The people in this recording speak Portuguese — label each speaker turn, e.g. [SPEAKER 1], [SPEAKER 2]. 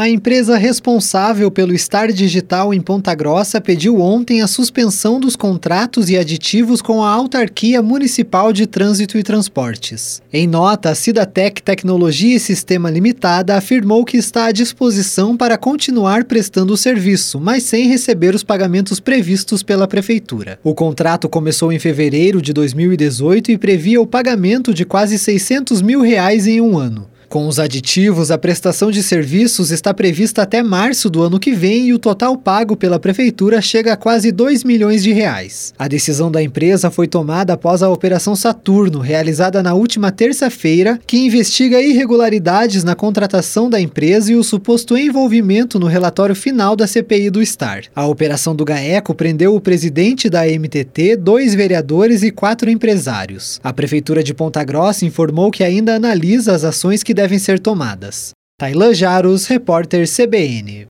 [SPEAKER 1] A empresa responsável pelo Star Digital em Ponta Grossa pediu ontem a suspensão dos contratos e aditivos com a Autarquia Municipal de Trânsito e Transportes. Em nota, a Cidatec Tecnologia e Sistema Limitada afirmou que está à disposição para continuar prestando o serviço, mas sem receber os pagamentos previstos pela Prefeitura. O contrato começou em fevereiro de 2018 e previa o pagamento de quase 600 mil reais em um ano. Com os aditivos, a prestação de serviços está prevista até março do ano que vem e o total pago pela prefeitura chega a quase 2 milhões de reais. A decisão da empresa foi tomada após a Operação Saturno, realizada na última terça-feira, que investiga irregularidades na contratação da empresa e o suposto envolvimento no relatório final da CPI do Star. A operação do GAECO prendeu o presidente da MTT, dois vereadores e quatro empresários. A prefeitura de Ponta Grossa informou que ainda analisa as ações que devem ser tomadas. Tailan Jaros, repórter CBN.